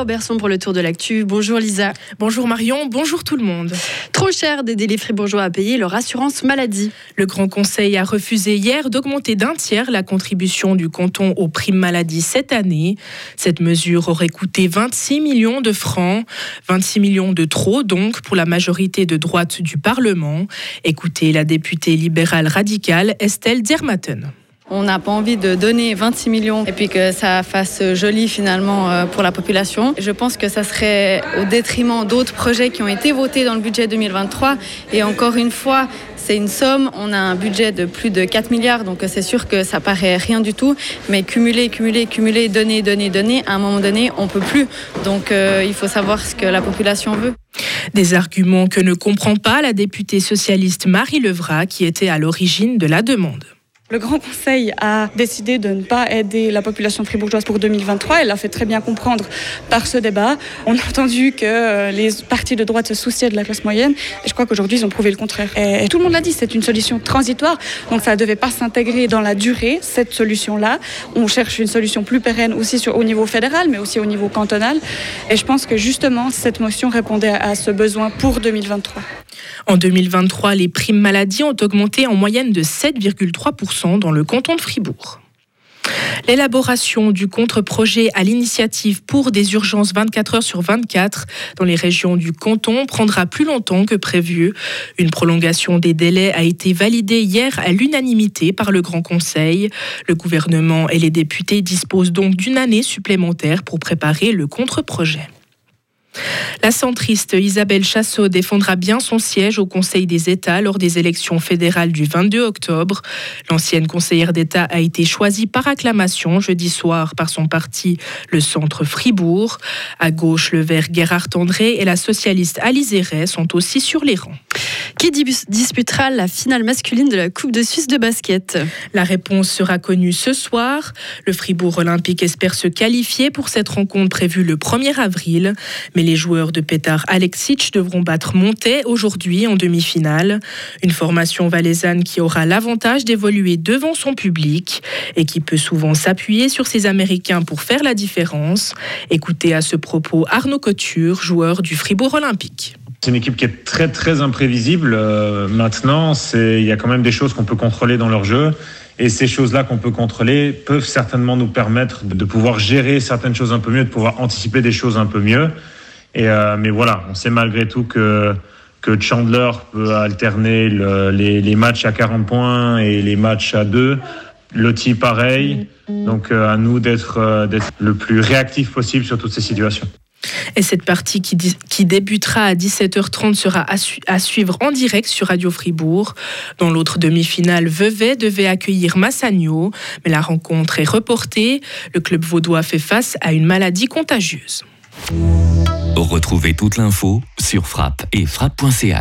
Lisa Auberson pour le tour de l'actu. Bonjour Lisa. Bonjour Marion, bonjour tout le monde. Trop cher d'aider les fribourgeois à payer leur assurance maladie. Le Grand Conseil a refusé hier d'augmenter d'un tiers la contribution du canton aux primes maladie cette année. Cette mesure aurait coûté 26 millions de francs, 26 millions de trop donc pour la majorité de droite du Parlement. Écoutez la députée libérale radicale Estelle Diermatten. On n'a pas envie de donner 26 millions et puis que ça fasse joli finalement euh, pour la population. Je pense que ça serait au détriment d'autres projets qui ont été votés dans le budget 2023. Et encore une fois, c'est une somme. On a un budget de plus de 4 milliards, donc c'est sûr que ça paraît rien du tout. Mais cumuler, cumuler, cumuler, donner, donner, donner, à un moment donné, on peut plus. Donc euh, il faut savoir ce que la population veut. Des arguments que ne comprend pas la députée socialiste Marie Levrat qui était à l'origine de la demande. Le Grand Conseil a décidé de ne pas aider la population fribourgeoise pour 2023. Elle l'a fait très bien comprendre par ce débat. On a entendu que euh, les partis de droite se souciaient de la classe moyenne. Et je crois qu'aujourd'hui, ils ont prouvé le contraire. Tout le monde l'a dit, c'est une solution transitoire. Donc ça ne devait pas s'intégrer dans la durée, cette solution-là. On cherche une solution plus pérenne aussi sur, au niveau fédéral, mais aussi au niveau cantonal. Et je pense que justement, cette motion répondait à ce besoin pour 2023. En 2023, les primes maladie ont augmenté en moyenne de 7,3% dans le canton de Fribourg. L'élaboration du contre-projet à l'initiative pour des urgences 24 heures sur 24 dans les régions du canton prendra plus longtemps que prévu. Une prolongation des délais a été validée hier à l'unanimité par le Grand Conseil. Le gouvernement et les députés disposent donc d'une année supplémentaire pour préparer le contre-projet. La centriste Isabelle Chassot défendra bien son siège au Conseil des États lors des élections fédérales du 22 octobre. L'ancienne conseillère d'État a été choisie par acclamation jeudi soir par son parti, le Centre Fribourg. À gauche, le vert Gérard André et la socialiste Alice sont aussi sur les rangs. Qui disputera la finale masculine de la Coupe de Suisse de basket La réponse sera connue ce soir. Le Fribourg Olympique espère se qualifier pour cette rencontre prévue le 1er avril. Mais les joueurs de Petar Alexic devront battre Montet aujourd'hui en demi-finale. Une formation valaisanne qui aura l'avantage d'évoluer devant son public et qui peut souvent s'appuyer sur ses Américains pour faire la différence. Écoutez à ce propos Arnaud Couture, joueur du Fribourg Olympique. C'est une équipe qui est très très imprévisible. Euh, maintenant, il y a quand même des choses qu'on peut contrôler dans leur jeu. Et ces choses-là qu'on peut contrôler peuvent certainement nous permettre de pouvoir gérer certaines choses un peu mieux, de pouvoir anticiper des choses un peu mieux. Et, euh, mais voilà, on sait malgré tout que, que Chandler peut alterner les, les, matchs à 40 points et les matchs à 2. Loti pareil. Donc euh, à nous d'être d'être le plus réactif possible sur toutes ces situations. Et cette partie qui, débutera à 17h30 sera à, suivre en direct sur Radio Fribourg. Dans l'autre demi-finale, Vevey devait accueillir Massagno, mais la rencontre est reportée. Le club vaudois fait face à une maladie contagieuse. Retrouvez toute l'info sur frappe et frappe.ch.